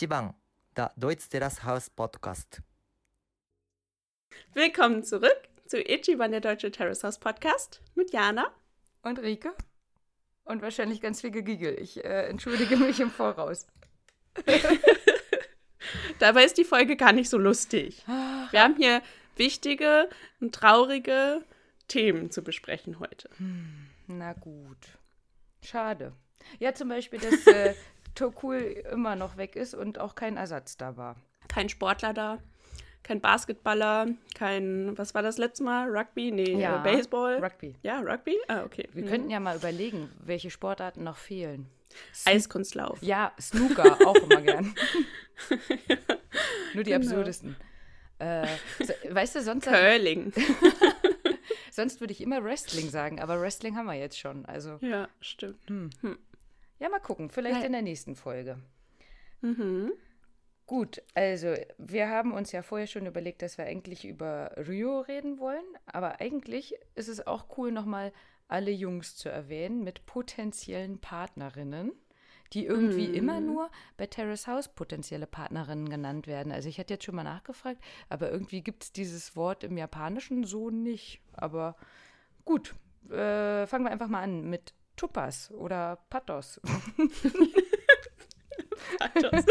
1番 The Deutsch Terrace House Podcast. Willkommen zurück zu Ichiban, der Deutsche Terrace House Podcast mit Jana. Und Rike. Und wahrscheinlich ganz viel Gegigel. Ich äh, entschuldige mich im Voraus. Dabei ist die Folge gar nicht so lustig. Wir haben hier wichtige und traurige Themen zu besprechen heute. Na gut. Schade. Ja, zum Beispiel, dass äh, Tokul immer noch weg ist und auch kein Ersatz da war. Kein Sportler da, kein Basketballer, kein, was war das letzte Mal? Rugby? Nee, Ja, äh, Baseball? Rugby. Ja, Rugby? Ah, okay. Wir Mhm. könnten ja mal überlegen, welche Sportarten noch fehlen. Eiskunstlauf. Ja, Snooker auch immer gern. Nur die Genau. absurdesten. Äh, so, weißt du, sonst, Curling. sonst würde ich immer Wrestling sagen, aber Wrestling haben wir jetzt schon. Also, ja, stimmt. Ja, mal gucken. Vielleicht in der nächsten Folge. Mhm. Gut, also wir haben uns ja vorher schon überlegt, dass wir eigentlich über Rio reden wollen, aber eigentlich ist es auch cool, nochmal alle Jungs zu erwähnen mit potenziellen Partnerinnen, die irgendwie immer nur bei Terrace House potenzielle Partnerinnen genannt werden. Also ich hatte jetzt schon mal nachgefragt, aber irgendwie gibt es dieses Wort im Japanischen so nicht. Aber gut, äh, fangen wir einfach mal an mit Tupas oder Patos. Das-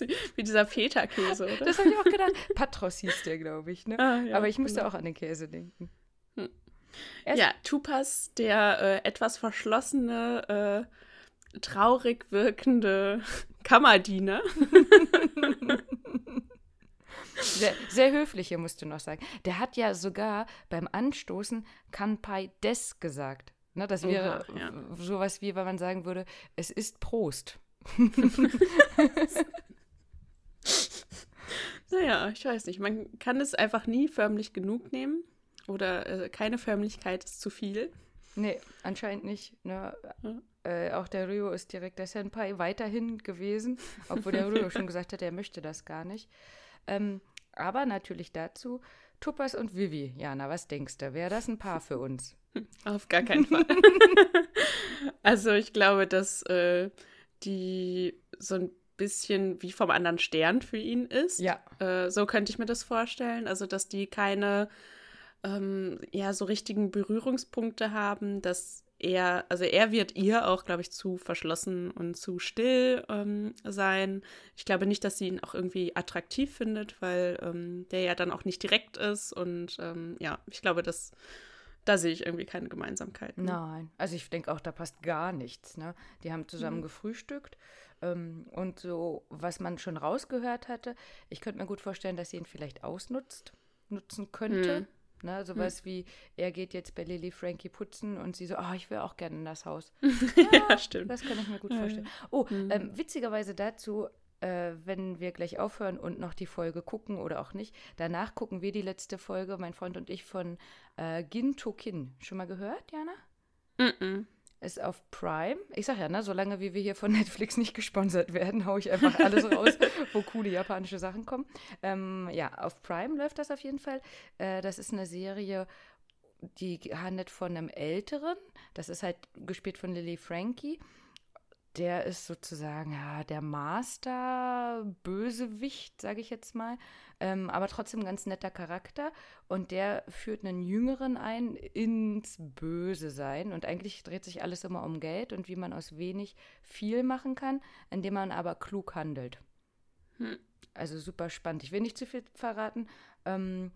Wie dieser Feta-Käse, oder? Das habe ich auch gedacht. Patros hieß der, glaube ich. Ne? Ah, ja, Aber ich musste genau. auch an den Käse denken. Hm. Ja, Tupas, der äh, etwas verschlossene, äh, traurig wirkende Kammerdiener. Sehr, sehr höfliche, musst du noch sagen. Der hat ja sogar beim Anstoßen Kanpai des gesagt. Ne, das wäre Oha, ja. sowas wie, wenn man sagen würde, es ist Prost. Naja, ich weiß nicht. Man kann es einfach nie förmlich genug nehmen. Oder äh, keine Förmlichkeit ist zu viel. Nee, anscheinend nicht. Ne? Ja. Äh, auch der Ryo ist direkt der Senpai weiterhin gewesen, obwohl der Ryo schon gesagt hat, er möchte das gar nicht. Ähm, aber natürlich dazu Tupas und Vivi. Jana, was denkst du? Wäre das ein Paar für uns? Auf gar keinen Fall. also ich glaube, dass äh, die so ein bisschen wie vom anderen Stern für ihn ist. Ja. Äh, so könnte ich mir das vorstellen. Also, dass die keine ähm, ja, so richtigen Berührungspunkte haben, dass er, also er wird ihr auch, glaube ich, zu verschlossen und zu still ähm, sein. Ich glaube nicht, dass sie ihn auch irgendwie attraktiv findet, weil ähm, der ja dann auch nicht direkt ist. Und ähm, ja, ich glaube, dass da sehe ich irgendwie keine Gemeinsamkeiten. Nein, also ich denke auch, da passt gar nichts. Ne? Die haben zusammen gefrühstückt ähm, und so, was man schon rausgehört hatte, ich könnte mir gut vorstellen, dass sie ihn vielleicht ausnutzt, nutzen könnte. Hm. Ne? Sowas wie, er geht jetzt bei Lily Frankie putzen und sie so, ah, ich will auch gerne in das Haus. ja, stimmt. Das kann ich mir gut Ja, vorstellen. Oh, Mhm. ähm, witzigerweise dazu, äh, wenn wir gleich aufhören und noch die Folge gucken oder auch nicht, danach gucken wir die letzte Folge, mein Freund und ich, von äh, Gin to Kin. Schon mal gehört, Jana? Mm-mm. Ist auf Prime. Ich sag ja, ne, solange wie wir hier von Netflix nicht gesponsert werden, haue ich einfach alles raus, wo coole japanische Sachen kommen. Ähm, ja, auf Prime läuft das auf jeden Fall. Äh, das ist eine Serie, die handelt von einem Älteren. Das ist halt gespielt von Lily Frankie. Der ist sozusagen ja, der Master-Bösewicht, sage ich jetzt mal. Ähm, aber trotzdem ganz netter Charakter. Und der führt einen Jüngeren ein ins Böse sein. Und eigentlich dreht sich alles immer um Geld und wie man aus wenig viel machen kann, indem man aber klug handelt. Hm. Also super spannend. Ich will nicht zu viel verraten, ähm,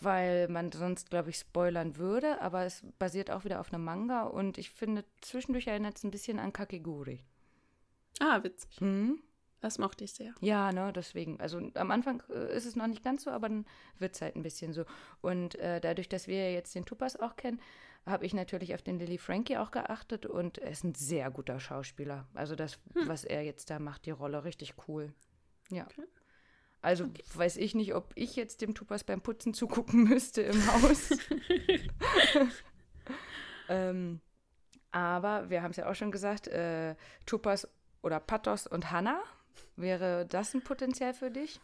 weil man sonst, glaube ich, spoilern würde. Aber es basiert auch wieder auf einem Manga. Und ich finde, zwischendurch erinnert es ein bisschen an Kakeguri. Ah, witzig. Mhm. Das mochte ich sehr. Ja, ne, deswegen. Also am Anfang äh, ist es noch nicht ganz so, aber dann wird es halt ein bisschen so. Und äh, dadurch, dass wir jetzt den Tupas auch kennen, habe ich natürlich auf den Lily Frankie auch geachtet und er ist ein sehr guter Schauspieler. Also das, was er jetzt da macht, die Rolle, richtig cool. Ja. Okay. Also weiß ich nicht, ob ich jetzt dem Tupas beim Putzen zugucken müsste im Haus. ähm, aber wir haben es ja auch schon gesagt, äh, Tupas oder Patos und Hannah, wäre das ein Potenzial für dich?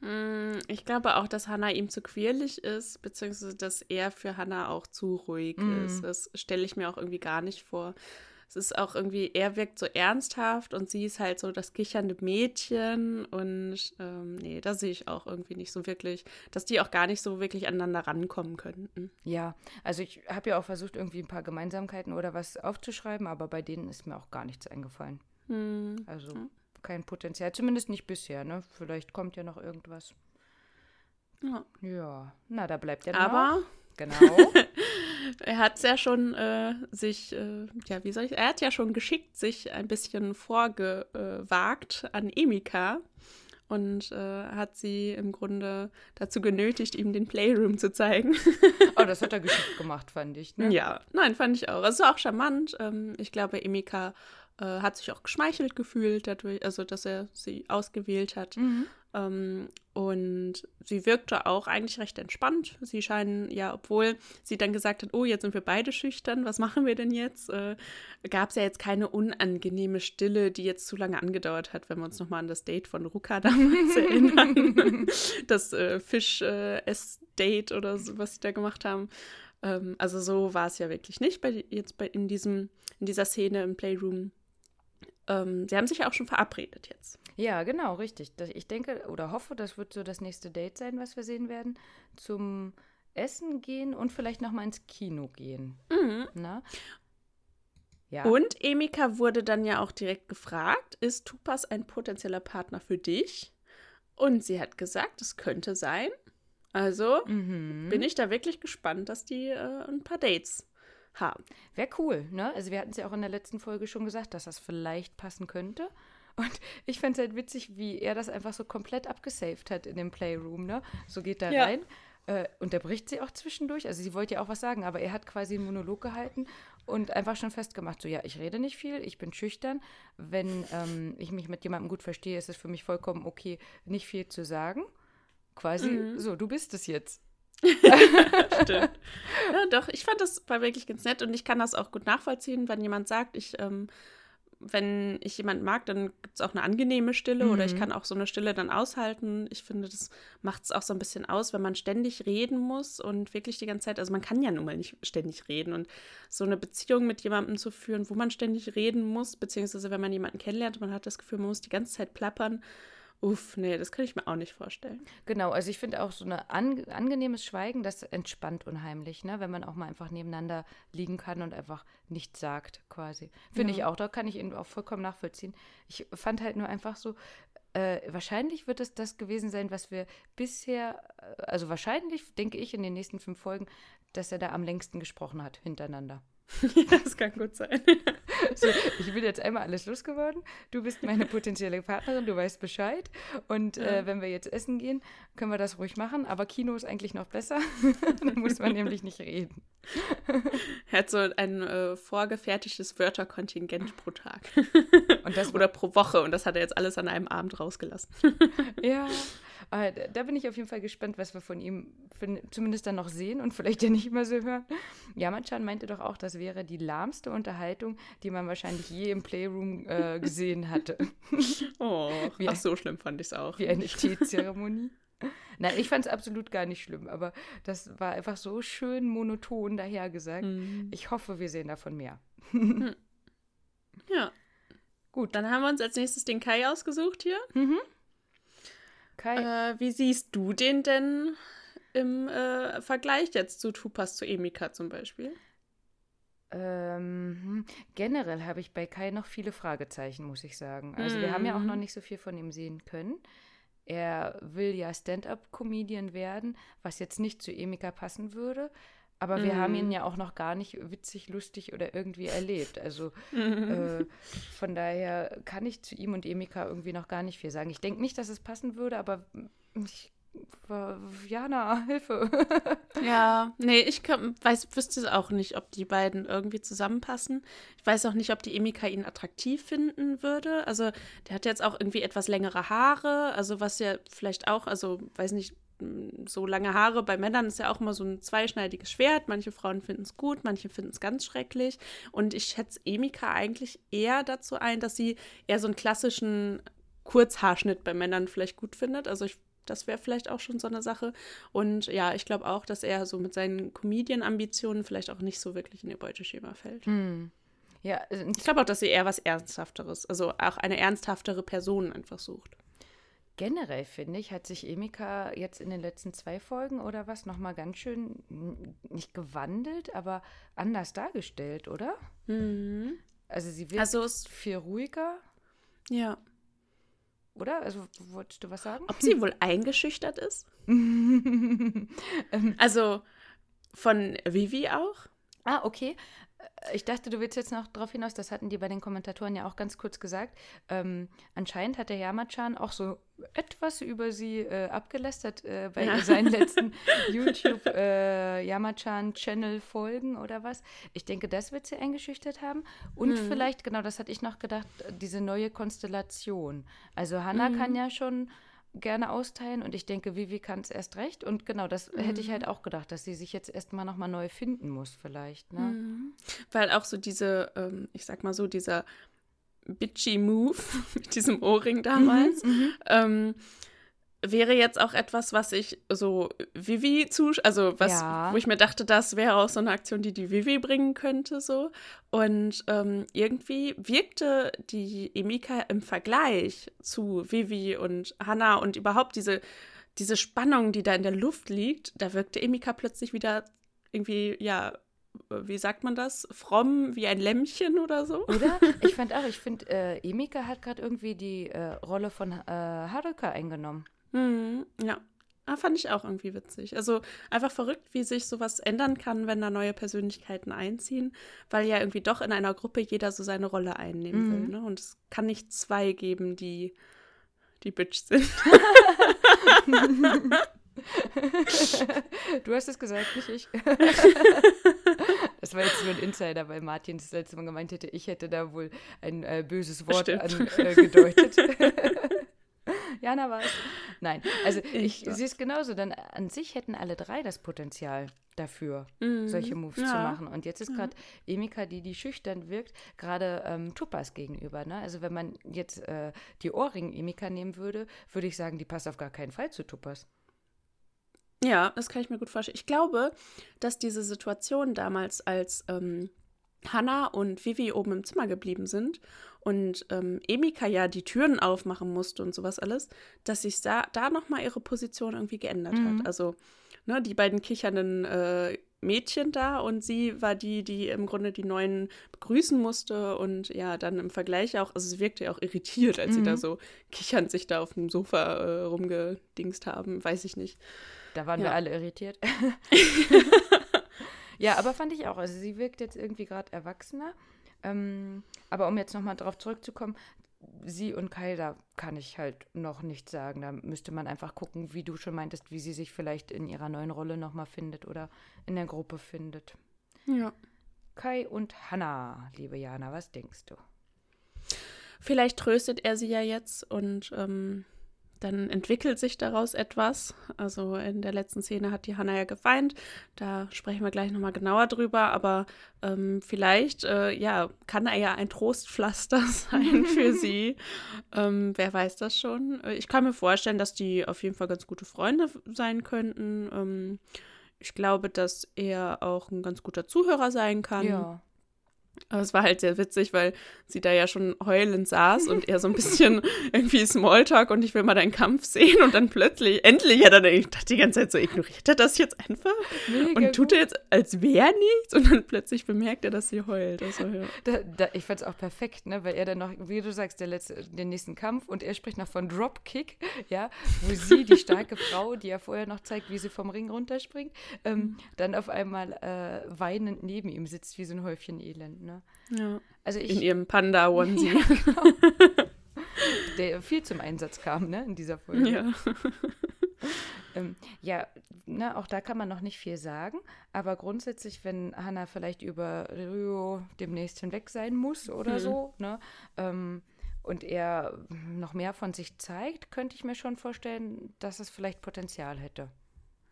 Mm, Ich glaube auch, dass Hannah ihm zu quirlig ist, beziehungsweise dass er für Hannah auch zu ruhig Mhm. ist. Das stelle ich mir auch irgendwie gar nicht vor. es ist auch irgendwie, er wirkt so ernsthaft und sie ist halt so das kichernde Mädchen und ähm, nee, da sehe ich auch irgendwie nicht so wirklich, dass die auch gar nicht so wirklich aneinander rankommen könnten. Ja, also ich habe ja auch versucht, irgendwie ein paar Gemeinsamkeiten oder was aufzuschreiben, aber bei denen ist mir auch gar nichts eingefallen. Hm. Also kein Potenzial, zumindest nicht bisher, ne? Vielleicht kommt ja noch irgendwas. Ja. Ja, na, da bleibt ja Aber noch. Genau. er hat es ja schon äh, sich, äh, ja, wie soll ich, er hat ja schon geschickt sich ein bisschen vorgewagt an Emika und äh, hat sie im Grunde dazu genötigt, ihm den Playroom zu zeigen. oh, das hat er geschickt gemacht, fand ich. Ne? Ja, nein, fand ich auch. Es war auch charmant. Ähm, ich glaube, Emika äh, hat sich auch geschmeichelt gefühlt dadurch, also dass er sie ausgewählt hat. Mhm. Ähm, und sie wirkte auch eigentlich recht entspannt. Sie scheinen ja, obwohl sie dann gesagt hat, oh, jetzt sind wir beide schüchtern, was machen wir denn jetzt? Äh, Gab es ja jetzt keine unangenehme Stille, die jetzt zu lange angedauert hat, wenn wir uns nochmal an das Date von Ruka damals erinnern. das äh, Fisch-Ess-Date oder so, was sie da gemacht haben. Ähm, also so war es ja wirklich nicht bei, jetzt bei, in, diesem, in dieser Szene im Playroom. Ähm, sie haben sich ja auch schon verabredet jetzt. Ja, genau, richtig. Ich denke oder hoffe, das wird so das nächste Date sein, was wir sehen werden. Zum Essen gehen und vielleicht noch mal ins Kino gehen. Na? Ja. Und Emika wurde dann ja auch direkt gefragt, ist Tupas ein potenzieller Partner für dich? Und sie hat gesagt, es könnte sein. Also Mhm. bin ich da wirklich gespannt, dass die äh, ein paar Dates haben. Wäre cool, ne? Also wir hatten es ja auch in der letzten Folge schon gesagt, dass das vielleicht passen könnte. Und ich fände es halt witzig, wie er das einfach so komplett abgesaved hat in dem Playroom, ne? So geht er Ja. rein. Äh, unterbricht sie auch zwischendurch. Also sie wollte ja auch was sagen, aber er hat quasi einen Monolog gehalten und einfach schon festgemacht, so ja, ich rede nicht viel, ich bin schüchtern. Wenn ähm, ich mich mit jemandem gut verstehe, ist es für mich vollkommen okay, nicht viel zu sagen. Quasi, Mhm. so, du bist es jetzt. Stimmt. ja, doch, ich fand das war wirklich ganz nett und ich kann das auch gut nachvollziehen, wenn jemand sagt, ich, ähm, wenn ich jemanden mag, dann gibt es auch eine angenehme Stille oder ich Mhm. kann auch so eine Stille dann aushalten. Ich finde, das macht es auch so ein bisschen aus, wenn man ständig reden muss und wirklich die ganze Zeit, also man kann ja nun mal nicht ständig reden und so eine Beziehung mit jemandem zu führen, wo man ständig reden muss, beziehungsweise wenn man jemanden kennenlernt, man hat das Gefühl, man muss die ganze Zeit plappern. Uff, nee, das kann ich mir auch nicht vorstellen. Genau, also ich finde auch so ein an, angenehmes Schweigen, das entspannt unheimlich, ne? wenn man auch mal einfach nebeneinander liegen kann und einfach nichts sagt, quasi. Finde ich auch, da kann ich ihn auch vollkommen nachvollziehen. Ich fand halt nur einfach so, äh, wahrscheinlich wird es das gewesen sein, was wir bisher, äh, also wahrscheinlich denke ich in den nächsten fünf Folgen, dass er da am längsten gesprochen hat, hintereinander. ja, das kann gut sein. So, ich bin jetzt einmal alles losgeworden. Du bist meine potenzielle Partnerin, du weißt Bescheid. Und äh, wenn wir jetzt essen gehen, können wir das ruhig machen. Aber Kino ist eigentlich noch besser. Dann muss man nämlich nicht reden. Er hat so ein äh, vorgefertigtes Wörterkontingent pro Tag. Und das Oder pro Woche. Und das hat er jetzt alles an einem Abend rausgelassen. ja. Aber da- bin ich auf jeden Fall gespannt, was wir von ihm für, zumindest dann noch sehen und vielleicht ja nicht immer so hören. Yaman-chan meinte doch auch, das wäre die lahmste Unterhaltung, die man wahrscheinlich je im Playroom äh, gesehen hatte. Oh, Wie ach, so schlimm fand ich es auch. Wie eine Teezeremonie. Nein, ich fand es absolut gar nicht schlimm, aber das war einfach so schön monoton dahergesagt. Mhm. Ich hoffe, wir sehen davon mehr. Ja. Gut. Dann haben wir uns als nächstes den Kai ausgesucht hier. Kai, Äh, wie siehst du den denn im äh, Vergleich jetzt zu Tupas zu Emika zum Beispiel? ähm, hm, generell habe ich bei Kai noch viele Fragezeichen, muss ich sagen. Also wir haben ja auch Mhm. noch nicht so viel von ihm sehen können. Er will ja Stand-up-Comedian werden, was jetzt nicht zu Emika passen würde. Aber wir haben Mhm. ihn ja auch noch gar nicht witzig, lustig oder irgendwie erlebt. Also äh, von daher kann ich zu ihm und Emika irgendwie noch gar nicht viel sagen. Ich denke nicht, dass es passen würde, aber ich, Jana, Hilfe. Ja, nee, ich kann, weiß, wüsste es auch nicht, ob die beiden irgendwie zusammenpassen. Ich weiß auch nicht, ob die Emika ihn attraktiv finden würde. Also, der hat jetzt auch irgendwie etwas längere Haare, also was ja vielleicht auch, also, weiß nicht, so lange Haare bei Männern ist ja auch immer so ein zweischneidiges Schwert. Manche Frauen finden es gut, manche finden es ganz schrecklich. Und ich schätze Emika eigentlich eher dazu ein, dass sie eher so einen klassischen Kurzhaarschnitt bei Männern vielleicht gut findet. Also ich, das wäre vielleicht auch schon so eine Sache. Und ja, ich glaube auch, dass er so mit seinen Comedian-Ambitionen vielleicht auch nicht so wirklich in ihr Beuteschema fällt. Hm. Ja, äh, Ich glaube auch, dass sie eher was Ernsthafteres, also auch eine ernsthaftere Person einfach sucht. Generell finde ich, hat sich Emika jetzt in den letzten zwei Folgen oder was nochmal ganz schön n- nicht gewandelt, aber anders dargestellt, oder? Also sie wird Also viel ruhiger, ja. oder? Also wolltest du was sagen? Ob sie wohl eingeschüchtert ist? also von Vivi auch? Ah, okay. Ich dachte, du willst jetzt noch darauf hinaus, das hatten die bei den Kommentatoren ja auch ganz kurz gesagt. Ähm, anscheinend hat der Yamachan auch so etwas über sie äh, abgelästert äh, bei Ja. seinen letzten YouTube äh, oder was. Ich denke, das wird sie eingeschüchtert haben. Und vielleicht, genau das hatte ich noch gedacht, diese neue Konstellation. Also Hannah kann ja schon gerne austeilen und ich denke, Vivi kann es erst recht. Und genau, das hätte ich halt auch gedacht, dass sie sich jetzt erstmal nochmal neu finden muss, vielleicht. Ne? Weil auch so diese, ähm, ich sag mal so, dieser bitchy Move mit diesem Ohrring damals, ähm, wäre jetzt auch etwas, was ich so Vivi zu, also was, Ja. wo ich mir dachte, das wäre auch so eine Aktion, die die Vivi bringen könnte, so. Und ähm, irgendwie wirkte die Emika im Vergleich zu Vivi und Hannah und überhaupt diese, diese Spannung, die da in der Luft liegt, da wirkte Emika plötzlich wieder irgendwie, ja, wie sagt man das? Fromm wie ein Lämmchen oder so. Oder? Ich fand auch, ich finde, äh, Emika hat gerade irgendwie die äh, Rolle von äh, Haruka eingenommen. Mhm, ja. Ah, fand ich auch irgendwie witzig. Also einfach verrückt, wie sich sowas ändern kann, wenn da neue Persönlichkeiten einziehen, weil ja irgendwie doch in einer Gruppe jeder so seine Rolle einnehmen will. Ne? Und es kann nicht zwei geben, die die Bitch sind. Du hast es gesagt, nicht ich. Das war jetzt nur ein Insider, weil Martin das letzte Mal gemeint hätte, ich hätte da wohl ein äh, böses Wort angedeutet. Jana war es. Nein, also ich, Ich sehe es genauso. Dann an sich hätten alle drei das Potenzial dafür, solche Moves zu Mhm. Ja. machen. Und jetzt ist gerade Emika, die, die schüchtern wirkt, gerade ähm, Tupas gegenüber. Ne? Also wenn man jetzt äh, die Ohrring-Emika nehmen würde, würde ich sagen, die passt auf gar keinen Fall zu Tupas. Ja, das kann ich mir gut vorstellen. Ich glaube, dass diese Situation damals, als ähm, Hannah und Vivi oben im Zimmer geblieben sind und ähm, Emika ja die Türen aufmachen musste und sowas alles, dass sich da, da nochmal ihre Position irgendwie geändert hat. Also, ne, die beiden kichernden äh, Mädchen da und sie war die, die im Grunde die Neuen begrüßen musste und ja, dann im Vergleich auch, also sie wirkte ja auch irritiert, als sie da so kichernd sich da auf dem Sofa äh, rumgedingst haben, weiß ich nicht. Da waren wir Ja. alle irritiert. ja, aber fand ich auch. Also sie wirkt jetzt irgendwie gerade erwachsener. Ähm, aber um jetzt nochmal drauf zurückzukommen, sie und Kai, da kann ich halt noch nichts sagen. Da müsste man einfach gucken, wie du schon meintest, wie sie sich vielleicht in ihrer neuen Rolle nochmal findet oder in der Gruppe findet. Ja. Kai und Hannah, liebe Jana, was denkst du? Vielleicht tröstet er sie ja jetzt und ähm, dann entwickelt sich daraus etwas. Also in der letzten Szene hat die Hannah ja geweint. Da sprechen wir gleich nochmal genauer drüber. Aber ähm, vielleicht, äh, ja, kann er ja ein Trostpflaster sein für sie. Ähm, wer weiß das schon. Äh, Ich kann mir vorstellen, dass die auf jeden Fall ganz gute Freunde sein könnten. Ähm, ich glaube, dass er auch ein ganz guter Zuhörer sein kann. Ja. Aber es war halt sehr witzig, weil sie da ja schon heulend saß und er so ein bisschen irgendwie Smalltalk und ich will mal deinen Kampf sehen und dann plötzlich, endlich hat er dann, ich dachte die ganze Zeit so, ignoriert er das jetzt einfach Mega und tut er jetzt, als wäre nichts und dann plötzlich bemerkt er, dass sie heult. Also, ja. Da, da, ich fand es auch perfekt, ne? weil er dann noch, wie du sagst, der letzte, den nächsten Kampf und er spricht noch von Dropkick, ja, wo sie, die starke Frau, die ja vorher noch zeigt, wie sie vom Ring runterspringt, ähm, dann auf einmal äh, weinend neben ihm sitzt, wie so ein Häufchen Elend. Ne? Ja. Also In ich, ihrem Panda-Onesie. der viel zum Einsatz kam, ne, in dieser Folge. Ja. Ähm, ja, ne, auch da kann man noch nicht viel sagen, aber grundsätzlich, wenn Hannah vielleicht über Rio demnächst hinweg sein muss oder so, ne, ähm, und er noch mehr von sich zeigt, könnte ich mir schon vorstellen, dass es vielleicht Potenzial hätte.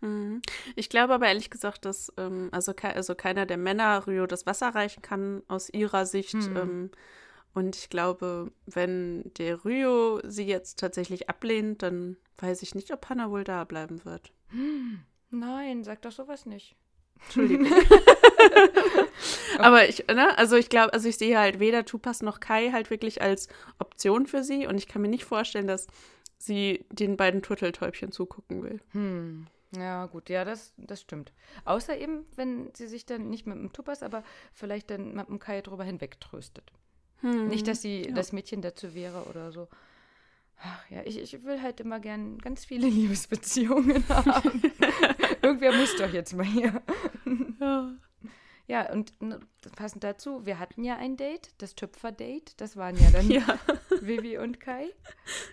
Mhm. Ich glaube aber ehrlich gesagt, dass ähm, also, ke also keiner der Männer Rio das Wasser reichen kann aus ihrer Sicht. Ähm, und ich glaube, wenn der Rio sie jetzt tatsächlich ablehnt, dann weiß ich nicht, ob Hannah wohl da bleiben wird. Nein, sag doch sowas nicht. Entschuldigung. Aber ich, ne, also ich glaube, also ich sehe halt weder Tupas noch Kai halt wirklich als Option für sie und ich kann mir nicht vorstellen, dass sie den beiden Turteltäubchen zugucken will. Hm. Ja, gut, ja, das, das stimmt. Außer eben, wenn sie sich dann nicht mit dem Tupas, aber vielleicht dann mit dem Kai drüber hinwegtröstet. Hm. Nicht, dass sie ja. das Mädchen dazu wäre oder so. Ach ja, ich, ich will halt immer gern ganz viele Liebesbeziehungen haben. Irgendwer muss doch jetzt mal hier. Ja. Ja, und passend dazu, wir hatten ja ein Date, das Tüpfer-Date. Das waren ja dann ja, Vivi und Kai.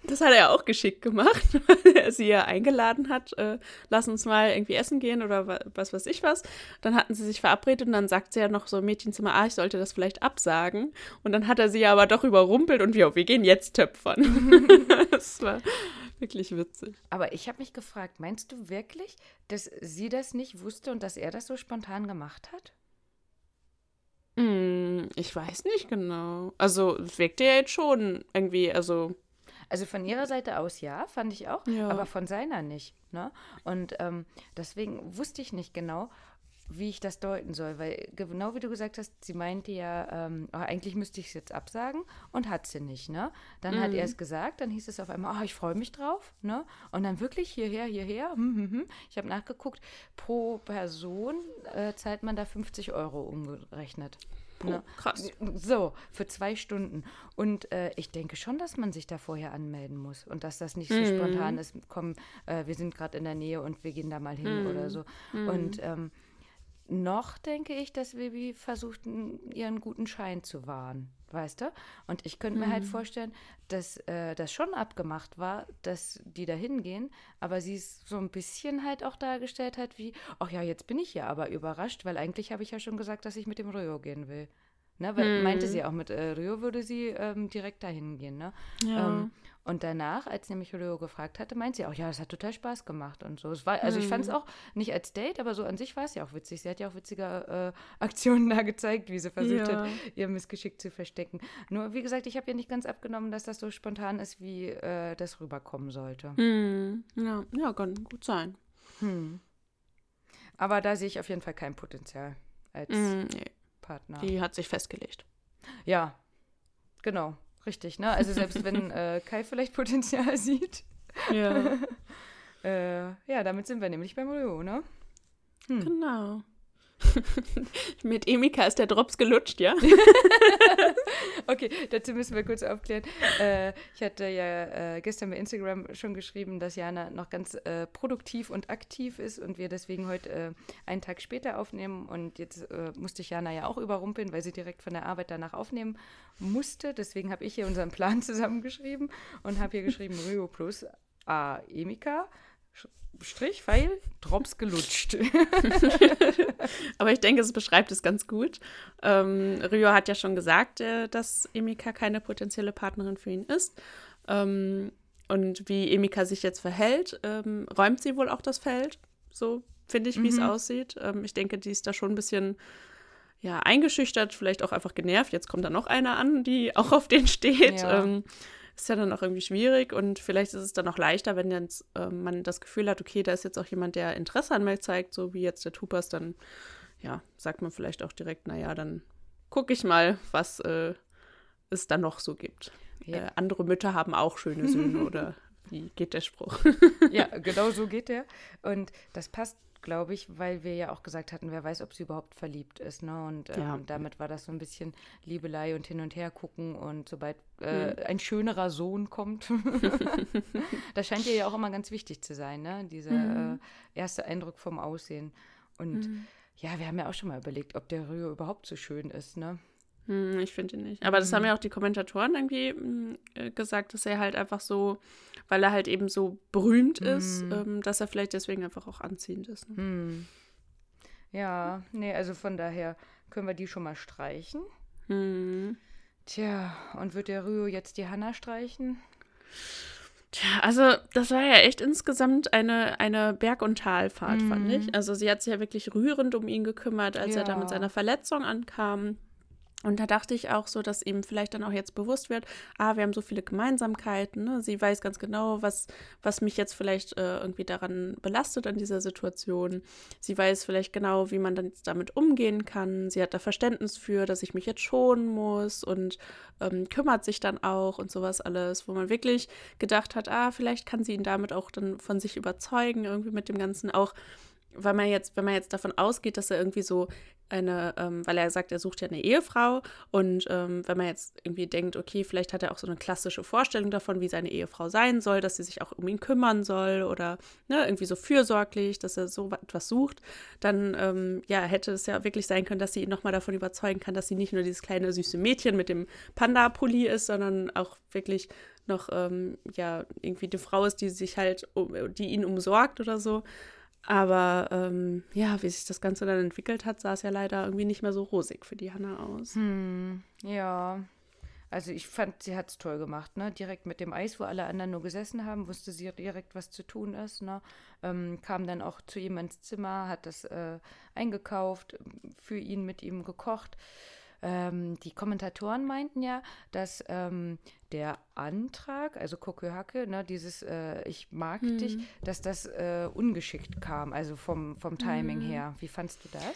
das hat er auch geschickt gemacht, weil er sie ja eingeladen hat. Äh, lass uns mal irgendwie essen gehen oder wa- was weiß ich was. Dann hatten sie sich verabredet und dann sagt sie ja noch so im Mädchenzimmer, ah, ich sollte das vielleicht absagen. Und dann hat er sie ja aber doch überrumpelt und wir, wir gehen jetzt töpfern. das war wirklich witzig. Aber ich habe mich gefragt, meinst du wirklich, dass sie das nicht wusste und dass er das so spontan gemacht hat? Hm, ich weiß nicht genau. Also, es wirkte ja jetzt schon irgendwie, also, Also von ihrer Seite aus ja, fand ich auch, Ja. aber von seiner nicht. Ne? Und ähm, deswegen wusste ich nicht genau, wie ich das deuten soll, weil genau wie du gesagt hast, sie meinte ja, ähm, oh, eigentlich müsste ich es jetzt absagen und hat sie nicht. Ne? Dann hat Mhm. er es gesagt, dann hieß es auf einmal, oh, ich freue mich drauf. Ne? Und dann wirklich hierher, hierher. Hm, hm, hm. Ich habe nachgeguckt, pro Person äh, zahlt man da 50 Euro umgerechnet. puh, Ne? krass. So, für zwei Stunden. Und äh, ich denke schon, dass man sich da vorher anmelden muss und dass das nicht so Mhm. spontan ist, komm, äh, wir sind gerade in der Nähe und wir gehen da mal hin Mhm. oder so. Und ähm, noch denke ich, dass Vivi versucht, ihren guten Schein zu wahren, weißt du? Und ich könnte mir halt Mhm. vorstellen, dass äh, das schon abgemacht war, dass die da hingehen, aber sie es so ein bisschen halt auch dargestellt hat wie, ach ja, jetzt bin ich ja aber überrascht, weil eigentlich habe ich ja schon gesagt, dass ich mit dem Rio gehen will. Ne, weil Mhm. meinte sie auch, mit äh, Rio würde sie ähm, direkt dahin gehen, ne? Ja. Ähm, und danach, als nämlich Rio gefragt hatte, meint sie auch, ja, das hat total Spaß gemacht und so. Es war, also ich fand es Mhm. auch nicht als Date, aber so an sich war es ja auch witzig. Sie hat ja auch witzige äh, Aktionen da gezeigt, wie sie versucht Ja. hat, ihr Missgeschick zu verstecken. Nur, wie gesagt, ich habe ihr nicht ganz abgenommen, dass das so spontan ist, wie äh, das rüberkommen sollte. Hm, ja, ja, kann gut sein. Hm. Aber da sehe ich auf jeden Fall kein Potenzial als Hm, nee, Partner. die hat sich festgelegt. Ja, genau, richtig. Ne? Also selbst wenn äh, Kai vielleicht Potenzial sieht, Ja, äh, ja, damit sind wir nämlich beim Rio, ne? genau. Mit Emika ist der Drops gelutscht, ja? Okay, dazu müssen wir kurz aufklären. Äh, ich hatte ja äh, gestern bei Instagram schon geschrieben, dass Jana noch ganz äh, produktiv und aktiv ist und wir deswegen heute äh, einen Tag später aufnehmen. Und jetzt äh, musste ich Jana ja auch überrumpeln, weil sie direkt von der Arbeit danach aufnehmen musste. Deswegen habe ich hier unseren Plan zusammengeschrieben und habe hier geschrieben Rio plus A Emika. Strich, Pfeil, Drops gelutscht. Aber ich denke, es beschreibt es ganz gut. Ähm, Rio hat ja schon gesagt, äh, dass Emika keine potenzielle Partnerin für ihn ist. Ähm, und wie Emika sich jetzt verhält, ähm, räumt sie wohl auch das Feld. So finde ich, wie es Mhm. aussieht. Ähm, ich denke, die ist da schon ein bisschen ja, eingeschüchtert, vielleicht auch einfach genervt. Jetzt kommt da noch einer an, die auch auf den steht. Ja. Ist ja dann auch irgendwie schwierig und vielleicht ist es dann auch leichter, wenn jetzt, ähm, man das Gefühl hat, okay, da ist jetzt auch jemand, der Interesse an mir zeigt, so wie jetzt der Tupas, dann ja, sagt man vielleicht auch direkt, naja, dann gucke ich mal, was äh, es da noch so gibt. Ja. Äh, andere Mütter haben auch schöne Söhne oder wie geht der Spruch? Ja, genau so geht der. Und das passt, glaube ich, weil wir ja auch gesagt hatten, wer weiß, ob sie überhaupt verliebt ist. Ne? Und ähm, Ja. damit war das so ein bisschen Liebelei und hin und her gucken. Und sobald äh, ein schönerer Sohn kommt, das scheint ihr ja auch immer ganz wichtig zu sein, ne? dieser Mhm. äh, erste Eindruck vom Aussehen. Und ja, wir haben ja auch schon mal überlegt, ob der Rio überhaupt so schön ist. Ne? Hm, ich finde ihn nicht. Aber das haben ja auch die Kommentatoren irgendwie hm, äh, gesagt, dass er halt einfach so, weil er halt eben so berühmt ist, Mhm. ähm, dass er vielleicht deswegen einfach auch anziehend ist. Ne? Hm. Ja, nee, also von daher können wir die schon mal streichen. Hm. Tja, und wird der Rio jetzt die Hanna streichen? Tja, also das war ja echt insgesamt eine, eine Berg- und Talfahrt, fand Mhm. ich. Also sie hat sich ja wirklich rührend um ihn gekümmert, als er da Ja. mit seiner Verletzung ankam. Und da dachte ich auch so, dass ihm vielleicht dann auch jetzt bewusst wird, ah, wir haben so viele Gemeinsamkeiten. Ne? Sie weiß ganz genau, was, was mich jetzt vielleicht äh, irgendwie daran belastet an dieser Situation. Sie weiß vielleicht genau, wie man dann damit umgehen kann. Sie hat da Verständnis für, dass ich mich jetzt schonen muss und ähm, kümmert sich dann auch und sowas alles, wo man wirklich gedacht hat, ah, vielleicht kann sie ihn damit auch dann von sich überzeugen, irgendwie mit dem Ganzen auch weil man jetzt, wenn man jetzt davon ausgeht, dass er irgendwie so eine, ähm, weil er sagt, er sucht ja eine Ehefrau und ähm, wenn man jetzt irgendwie denkt, okay, vielleicht hat er auch so eine klassische Vorstellung davon, wie seine Ehefrau sein soll, dass sie sich auch um ihn kümmern soll oder ne, irgendwie so fürsorglich, dass er so etwas sucht, dann ähm, ja, hätte es ja wirklich sein können, dass sie ihn nochmal davon überzeugen kann, dass sie nicht nur dieses kleine süße Mädchen mit dem Panda-Pulli ist, sondern auch wirklich noch ähm, ja irgendwie die Frau ist, die sich halt, die ihn umsorgt oder so. Aber ähm, ja, wie sich das Ganze dann entwickelt hat, sah es ja leider irgendwie nicht mehr so rosig für die Hanna aus. Hm, ja. Also ich fand, sie hat es toll gemacht, ne? Direkt mit dem Eis, wo alle anderen nur gesessen haben, wusste sie direkt, was zu tun ist, ne? Ähm, kam dann auch zu ihm ins Zimmer, hat das äh, eingekauft, für ihn mit ihm gekocht. Ähm, die Kommentatoren meinten ja, dass ähm, der Antrag, also Kokohake, ne, dieses äh, Ich mag mhm. dich, dass das äh, ungeschickt kam, also vom, vom Timing mhm. her. Wie fandst du das?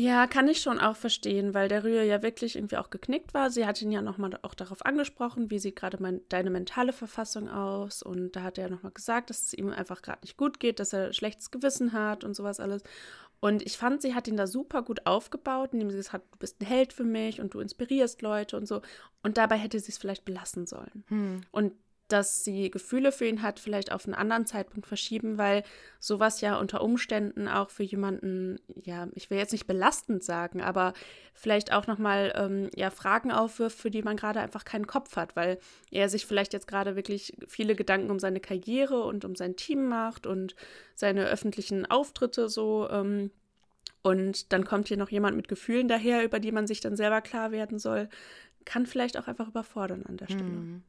Ja, kann ich schon auch verstehen, weil der Rühr ja wirklich irgendwie auch geknickt war. Sie hat ihn ja nochmal auch darauf angesprochen, wie sieht gerade mein, deine mentale Verfassung aus. Und da hat er ja nochmal gesagt, dass es ihm einfach gerade nicht gut geht, dass er schlechtes Gewissen hat und sowas alles. Und ich fand, sie hat ihn da super gut aufgebaut, indem sie gesagt hat, du bist ein Held für mich und du inspirierst Leute und so. Und dabei hätte sie es vielleicht belassen sollen. Hm. Und dass sie Gefühle für ihn hat, vielleicht auf einen anderen Zeitpunkt verschieben, weil sowas ja unter Umständen auch für jemanden, ja, ich will jetzt nicht belastend sagen, aber vielleicht auch nochmal ähm, ja, Fragen aufwirft, für die man gerade einfach keinen Kopf hat, weil er sich vielleicht jetzt gerade wirklich viele Gedanken um seine Karriere und um sein Team macht und seine öffentlichen Auftritte so. Ähm, und dann kommt hier noch jemand mit Gefühlen daher, über die man sich dann selber klar werden soll, kann vielleicht auch einfach überfordern an der Stelle. Mhm.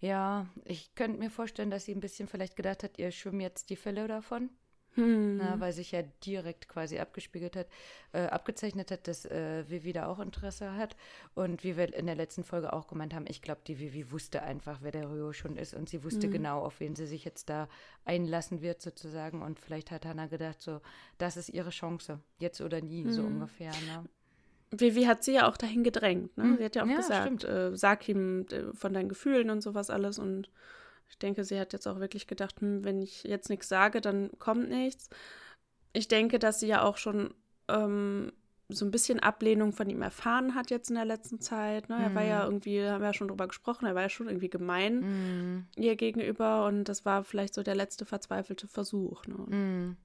Ja, ich könnte mir vorstellen, dass sie ein bisschen vielleicht gedacht hat, ihr schwimmen jetzt die Fälle davon. Hm. Na, weil sich ja direkt quasi abgespiegelt hat, äh, abgezeichnet hat, dass äh, Vivi da auch Interesse hat. Und wie wir in der letzten Folge auch gemeint haben, ich glaube, die Vivi wusste einfach, wer der Rio schon ist und sie wusste hm. genau, auf wen sie sich jetzt da einlassen wird, sozusagen. Und vielleicht hat Hannah gedacht, so, das ist ihre Chance, jetzt oder nie, hm. so ungefähr. Ne? Vivi hat sie ja auch dahin gedrängt. Ne? Hm. Sie hat ja auch ja, gesagt, äh, sag ihm äh, von deinen Gefühlen und sowas alles. Und ich denke, sie hat jetzt auch wirklich gedacht, hm, wenn ich jetzt nichts sage, dann kommt nichts. Ich denke, dass sie ja auch schon ähm, so ein bisschen Ablehnung von ihm erfahren hat jetzt in der letzten Zeit. Ne? Er war ja hm. irgendwie, haben wir ja schon drüber gesprochen, er war ja schon irgendwie gemein mm. ihr gegenüber und das war vielleicht so der letzte verzweifelte Versuch. Ne? Mm.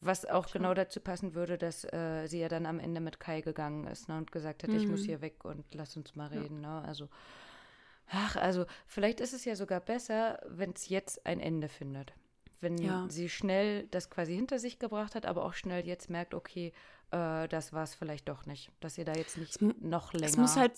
Was auch genau dazu passen würde, dass äh, sie ja dann am Ende mit Kai gegangen ist ne, und gesagt hat, mhm. ich muss mhm. hier weg und lass uns mal reden. Ja. Ne? Also, ach, also vielleicht ist es ja sogar besser, wenn es jetzt ein Ende findet. Wenn ja. sie schnell das quasi hinter sich gebracht hat, aber auch schnell jetzt merkt, okay, äh, das war es vielleicht doch nicht. Dass sie da jetzt nicht es, noch länger. Es muss halt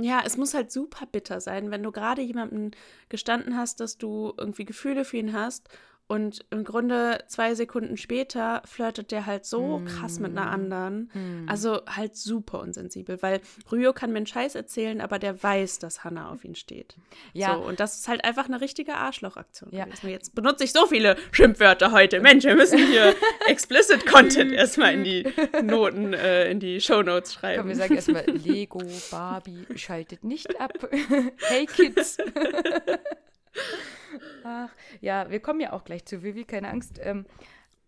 ja, es muss halt super bitter sein, wenn du gerade jemandem gestanden hast, dass du irgendwie Gefühle für ihn hast und im Grunde zwei Sekunden später flirtet der halt so mm. krass mit einer anderen. Mm. Also halt super unsensibel, weil Ryo kann mir einen Scheiß erzählen, aber der weiß, dass Hannah auf ihn steht. Ja. So, und das ist halt einfach eine richtige Arschlochaktion ja. gewesen. Jetzt benutze ich so viele Schimpfwörter heute. Mensch, wir müssen hier explicit Content erstmal in die Noten, äh, in die Shownotes schreiben. Komm, wir sagen erstmal Lego, Barbie, schaltet nicht ab. hey Kids. Ach, ja, wir kommen ja auch gleich zu Vivi, keine Angst. Ähm,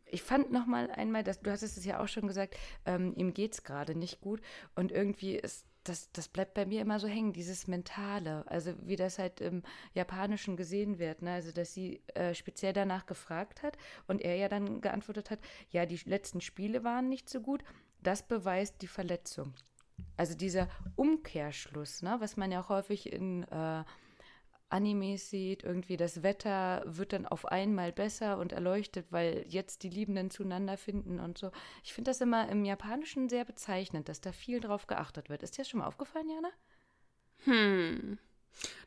ich fand noch mal einmal, dass, du hattest es ja auch schon gesagt, ähm, ihm geht es gerade nicht gut und irgendwie ist das, das bleibt bei mir immer so hängen, dieses Mentale, also wie das halt im Japanischen gesehen wird, ne? also dass sie äh, speziell danach gefragt hat und er ja dann geantwortet hat, ja, die letzten Spiele waren nicht so gut, das beweist die Verletzung. Also dieser Umkehrschluss, ne? was man ja auch häufig in äh, Animes sieht, irgendwie das Wetter wird dann auf einmal besser und erleuchtet, weil jetzt die Liebenden zueinander finden und so. Ich finde das immer im Japanischen sehr bezeichnend, dass da viel drauf geachtet wird. Ist dir das schon mal aufgefallen, Jana? Hm.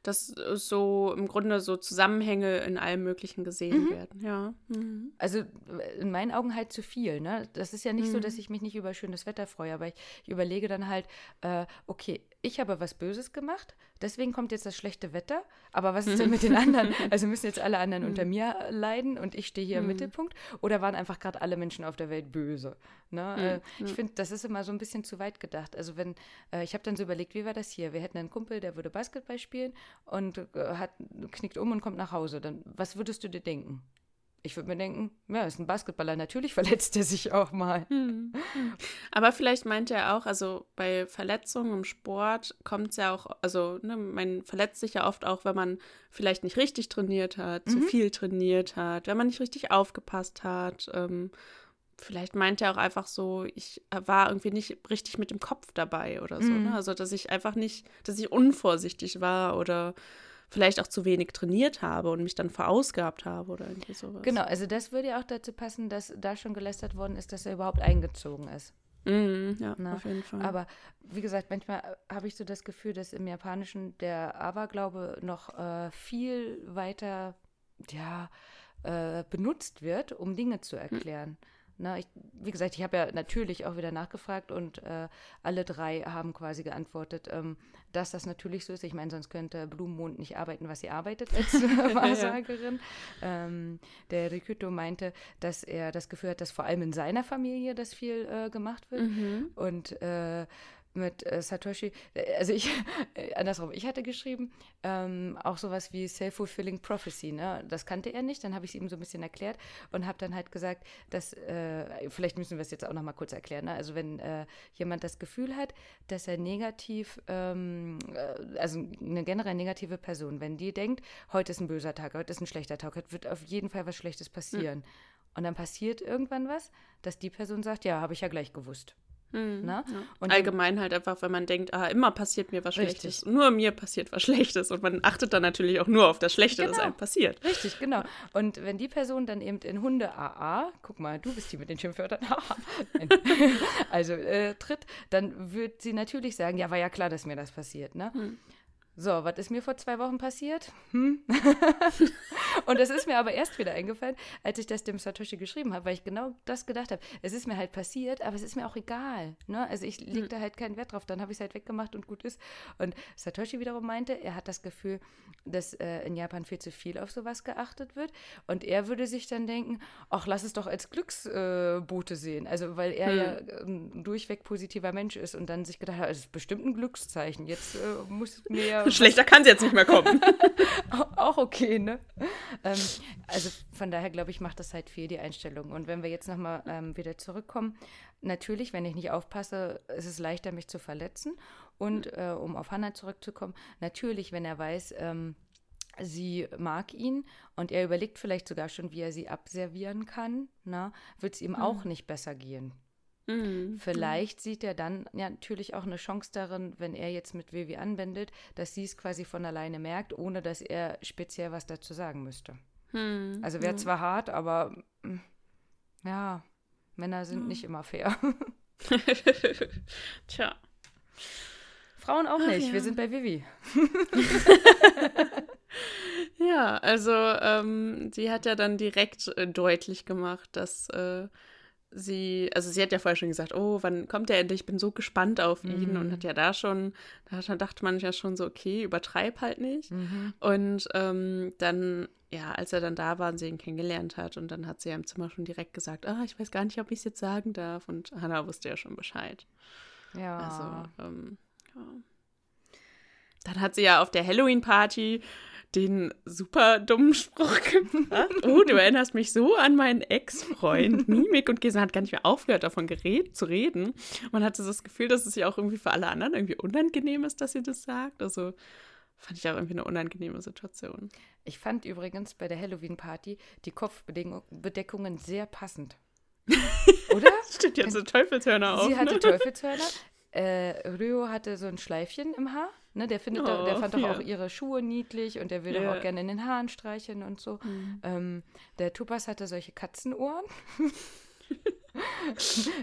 dass so im Grunde so Zusammenhänge in allem Möglichen gesehen Mhm. werden. Ja. Mhm. Also äh, in meinen Augen halt zu viel. Ne? Das ist ja nicht so, dass ich mich nicht über schönes Wetter freue, aber ich, ich überlege dann halt, äh, okay, ich habe was Böses gemacht, deswegen kommt jetzt das schlechte Wetter, aber was ist denn mit den anderen? Also müssen jetzt alle anderen unter mir leiden und ich stehe hier im Mittelpunkt? Oder waren einfach gerade alle Menschen auf der Welt böse? Ne? Äh, ich finde, das ist immer so ein bisschen zu weit gedacht. Also wenn, äh, ich habe dann so überlegt, wie war das hier? Wir hätten einen Kumpel, der würde Basketball spielen und äh, hat, knickt um und kommt nach Hause. Dann, was würdest du dir denken? Ich würde mir denken, ja, ist ein Basketballer, natürlich verletzt er sich auch mal. Aber vielleicht meint er auch, also bei Verletzungen im Sport kommt es ja auch, also ne, man verletzt sich ja oft auch, wenn man vielleicht nicht richtig trainiert hat, zu viel trainiert hat, wenn man nicht richtig aufgepasst hat. Ähm, vielleicht meint er auch einfach so, ich war irgendwie nicht richtig mit dem Kopf dabei oder so. Ne? Also dass ich einfach nicht, dass ich unvorsichtig war oder vielleicht auch zu wenig trainiert habe und mich dann verausgabt habe oder irgendwie sowas. Genau, also das würde ja auch dazu passen, dass da schon gelästert worden ist, dass er überhaupt eingezogen ist. Mhm, ja, Ne? auf jeden Fall. Aber wie gesagt, manchmal äh, habe ich so das Gefühl, dass im Japanischen der Aberglaube noch äh, viel weiter ja, äh, benutzt wird, um Dinge zu erklären. Na, ich, wie gesagt, ich habe ja natürlich auch wieder nachgefragt und äh, alle drei haben quasi geantwortet, ähm, dass das natürlich so ist. Ich meine, sonst könnte Blumenmond nicht arbeiten, was sie arbeitet als Wahrsagerin. ähm, der Rikuto meinte, dass er das Gefühl hat, dass vor allem in seiner Familie das viel äh, gemacht wird. Und äh, mit äh, Satoshi, äh, also ich, äh, andersrum, ich hatte geschrieben, ähm, auch sowas wie Self-Fulfilling Prophecy, ne? Das kannte er nicht, dann habe ich es ihm so ein bisschen erklärt und habe dann halt gesagt, dass, äh, vielleicht müssen wir es jetzt auch noch mal kurz erklären, ne? Also wenn äh, jemand das Gefühl hat, dass er negativ, ähm, äh, also eine generell negative Person, wenn die denkt, heute ist ein böser Tag, heute ist ein schlechter Tag, heute wird auf jeden Fall was Schlechtes passieren. Und dann passiert irgendwann was, dass die Person sagt, ja, habe ich ja gleich gewusst. Ne? Und dann- Allgemein halt einfach, wenn man denkt, ah, immer passiert mir was Richtig. Schlechtes. Nur mir passiert was Schlechtes. Und man achtet dann natürlich auch nur auf das Schlechte, das Genau. einem passiert. Richtig, genau. Und wenn die Person dann eben in Hunde AA, guck mal, du bist die mit den Schimpfwörtern, also äh, tritt, dann wird sie natürlich sagen, ja, war ja klar, dass mir das passiert, ne? So, was ist mir vor zwei Wochen passiert? Hm? und das ist mir aber erst wieder eingefallen, als ich das dem Satoshi geschrieben habe, weil ich genau das gedacht habe. Es ist mir halt passiert, aber es ist mir auch egal. Ne? Also ich lege da halt keinen Wert drauf. Dann habe ich es halt weggemacht und gut ist. Und Satoshi wiederum meinte, er hat das Gefühl, dass äh, in Japan viel zu viel auf sowas geachtet wird. Und er würde sich dann denken, ach, lass es doch als Glücksbote äh, sehen. Also weil er ja ein durchweg positiver Mensch ist und dann sich gedacht hat, es ist bestimmt ein Glückszeichen. Jetzt äh, muss mir Schlechter kann es jetzt nicht mehr kommen. auch okay, ne? Ähm, also von daher glaube ich, macht das halt viel die Einstellung. Und wenn wir jetzt nochmal ähm, wieder zurückkommen, natürlich, wenn ich nicht aufpasse, ist es leichter, mich zu verletzen. Und äh, um auf Hannah zurückzukommen, natürlich, wenn er weiß, ähm, sie mag ihn und er überlegt vielleicht sogar schon, wie er sie abservieren kann, wird es ihm auch nicht besser gehen. Mhm. Vielleicht sieht er dann ja, natürlich auch eine Chance darin, wenn er jetzt mit Vivi anwendet, dass sie es quasi von alleine merkt, ohne dass er speziell was dazu sagen müsste. Hm. Also wäre zwar hart, aber mm, ja, Männer sind nicht immer fair. Tja. Frauen auch nicht. ja. Wir sind bei Vivi. Ja, also ähm, sie hat ja dann direkt äh, deutlich gemacht, dass äh, sie, also sie hat ja vorher schon gesagt, oh, wann kommt er endlich? Ich bin so gespannt auf ihn und hat ja da schon, da dachte man ja schon so, okay, übertreib halt nicht. Und ähm, dann, ja, als er dann da war und sie ihn kennengelernt hat und dann hat sie ja im Zimmer schon direkt gesagt, ah, ich weiß gar nicht, ob ich es jetzt sagen darf. Und Hannah wusste ja schon Bescheid. Ja. Also, ähm, ja. Dann hat sie ja auf der Halloween-Party den super dummen Spruch gemacht. Oh, du erinnerst mich so an meinen Ex-Freund. Mimik und Gesen hat gar nicht mehr aufgehört, davon gered zu reden. Man hatte so das Gefühl, dass es ja auch irgendwie für alle anderen irgendwie unangenehm ist, dass sie das sagt. Also fand ich auch irgendwie eine unangenehme Situation. ich fand übrigens bei der Halloween-Party die Kopfbedeckungen sehr passend. Oder? Steht jetzt so Teufelshörner auf. Sie hatte ne? Teufelshörner. Äh, Ryo hatte so ein Schleifchen im Haar. Ne, der, findet doch, der Oh, fand doch ja. auch ihre Schuhe niedlich und der will doch Ja. auch gerne in den Haaren streicheln und so. Mhm. Ähm, der Tupas hatte solche Katzenohren.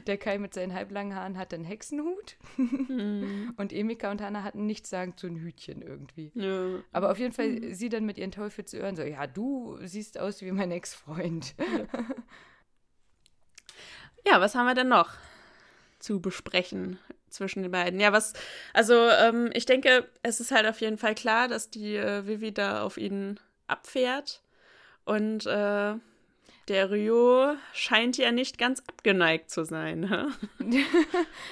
Der Kai mit seinen halblangen Haaren hatte einen Hexenhut. Hm. Und Emika und Hannah hatten nichts sagen zu ein Hütchen irgendwie. Ja. Aber auf jeden Fall sie dann mit ihren Teufelsöhren so, ja, du siehst aus wie mein Ex-Freund. Ja, was haben wir denn noch zu besprechen zwischen den beiden? Ja, was, also ähm, ich denke, es ist halt auf jeden Fall klar, dass die äh, Vivi da auf ihn abfährt. Und äh, der Rio scheint ja nicht ganz abgeneigt zu sein. hä?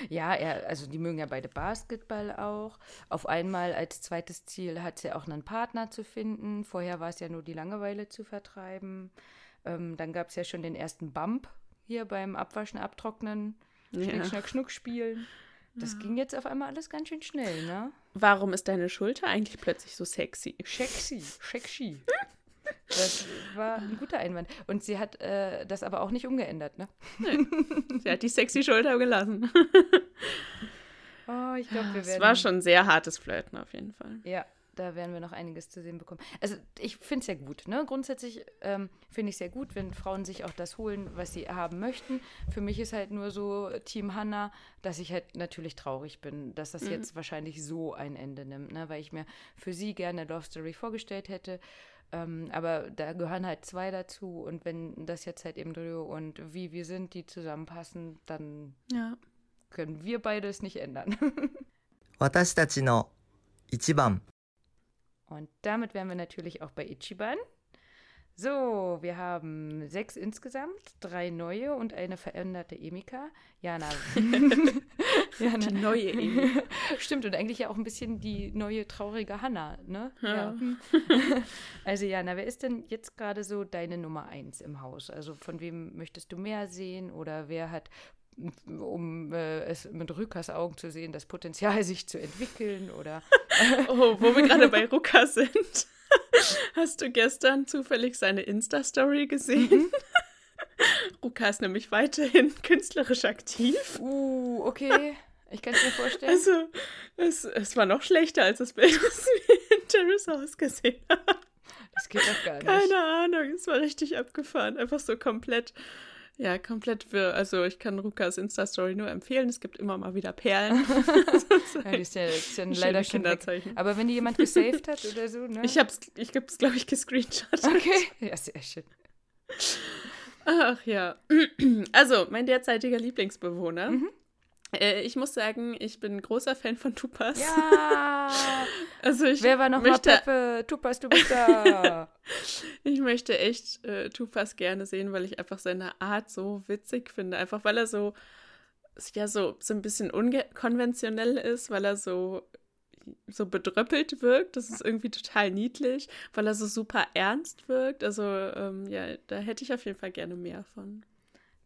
Ja, er, also die mögen ja beide Basketball auch. Auf einmal als zweites Ziel hat sie auch einen Partner zu finden. Vorher war es ja nur die Langeweile zu vertreiben. Ähm, dann gab es ja schon den ersten Bump hier beim Abwaschen, Abtrocknen, Schnick, Ja. Schnack, Schnuck spielen. Das ging jetzt auf einmal alles ganz schön schnell, ne? Warum ist deine Schulter eigentlich plötzlich so sexy? Sexy, sexy. Das war ein guter Einwand. Und sie hat äh, das aber auch nicht umgeändert, ne? Sie hat die sexy Schulter gelassen. Oh, ich glaube, wir Es werden. war schon sehr hartes Flirten auf jeden Fall. Ja, da werden wir noch einiges zu sehen bekommen. Also ich finde es ja gut. Ne? Grundsätzlich ähm, finde ich es sehr gut, wenn Frauen sich auch das holen, was sie haben möchten. Für mich ist halt nur so Team Hannah, dass ich halt natürlich traurig bin, dass das jetzt wahrscheinlich so ein Ende nimmt, ne? weil ich mir für sie gerne Love Story vorgestellt hätte. Ähm, aber da gehören halt zwei dazu und wenn das jetzt halt eben Rio und wie wir sind, die zusammenpassen, dann Ja. können wir beides nicht ändern. 私たちの一番 und damit wären wir natürlich auch bei Ichiban. So, wir haben sechs insgesamt, drei neue und eine veränderte Emika. Jana. Jana. Die neue Emi. Stimmt, und eigentlich ja auch ein bisschen die neue traurige Hanna, ne? Ja. Also Jana, wer ist denn jetzt gerade so deine Nummer eins im Haus? Also von wem möchtest du mehr sehen oder wer hat, um äh, es mit Rükas Augen zu sehen, das Potenzial, sich zu entwickeln oder Oh, wo wir gerade bei Ruka sind. Hast du gestern zufällig seine Insta-Story gesehen? Ruka ist nämlich weiterhin künstlerisch aktiv. Uh, okay. Ich kann es mir vorstellen. Also, es, es war noch schlechter als das Bild, was wir in Terrace House gesehen haben. Das geht doch gar nicht. Keine Ahnung, es war richtig abgefahren. Einfach so komplett, ja, komplett wirr. Also, ich kann Rukas Insta-Story nur empfehlen. Es gibt immer mal wieder Perlen. Ja, die ist ja, ist ja leider. Kinderzeichen. Aber wenn die jemand gesaved hat oder so, ne? Ich hab's, ich hab's, glaube ich, gescreenshot. Okay. Ja, sehr schön. Ach ja. Also, mein derzeitiger Lieblingsbewohner. Mhm. Äh, ich muss sagen, ich bin ein großer Fan von Tupas. Ja. Also ich Wer war noch möchte, Peppe? Tupas, du bist da. ich möchte echt äh, Tupas gerne sehen, weil ich einfach seine Art so witzig finde. Einfach weil er so, ja, so, so ein bisschen unkonventionell ist, weil er so, so bedröppelt wirkt. Das ist irgendwie total niedlich, weil er so super ernst wirkt. Also, ähm, ja, da hätte ich auf jeden Fall gerne mehr von.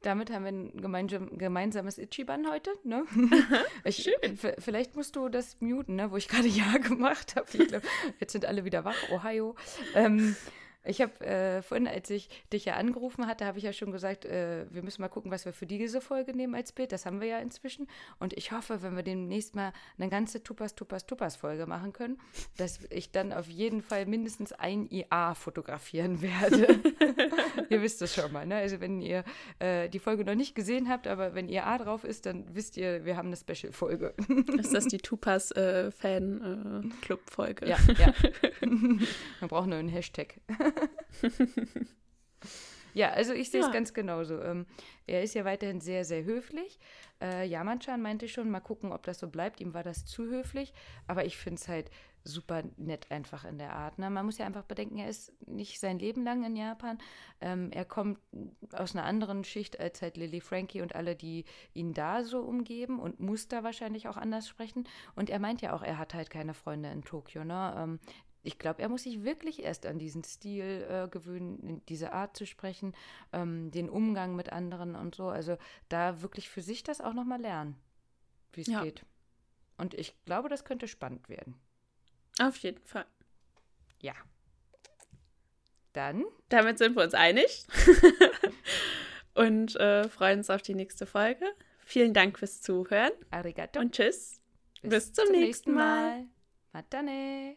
Damit haben wir ein gemeinsam, gemeinsames Ichiban heute, ne? Ich, v- Vielleicht musst du das muten, ne? Wo ich gerade Ja gemacht habe. Jetzt sind alle wieder wach. Ohio. Ähm, ich habe äh, vorhin, als ich dich ja angerufen hatte, habe ich ja schon gesagt, äh, wir müssen mal gucken, was wir für diese Folge nehmen als Bild. Das haben wir ja inzwischen. Und ich hoffe, wenn wir demnächst mal eine ganze Tupas, Tupas, Tupas Folge machen können, dass ich dann auf jeden Fall mindestens ein IA fotografieren werde. ihr wisst es schon mal, ne? Also wenn ihr äh, die Folge noch nicht gesehen habt, aber wenn IA drauf ist, dann wisst ihr, wir haben eine Special-Folge. Ist das die Tupas-Fan-Club-Folge? ja, ja. Man braucht nur einen Hashtag. Ja, also ich sehe es Ja. ganz genauso. Ähm, er ist ja weiterhin sehr, sehr höflich. Äh, Yaman-chan meinte schon, mal gucken, ob das so bleibt. Ihm war das zu höflich. Aber ich finde es halt super nett einfach in der Art. Ne? Man muss ja einfach bedenken, er ist nicht sein Leben lang in Japan. Ähm, er kommt aus einer anderen Schicht als halt Lily Frankie und alle, die ihn da so umgeben und muss da wahrscheinlich auch anders sprechen. Und er meint ja auch, er hat halt keine Freunde in Tokio. Ne? Ähm, ich glaube, er muss sich wirklich erst an diesen Stil äh, gewöhnen, diese Art zu sprechen, ähm, den Umgang mit anderen und so. Also da wirklich für sich das auch nochmal lernen, wie es Ja. geht. Und ich glaube, das könnte spannend werden. Auf jeden Fall. Ja. Dann, Damit sind wir uns einig. und äh, freuen uns auf die nächste Folge. Vielen Dank fürs Zuhören arigato. und tschüss. bis zum nächsten Mal. Matane.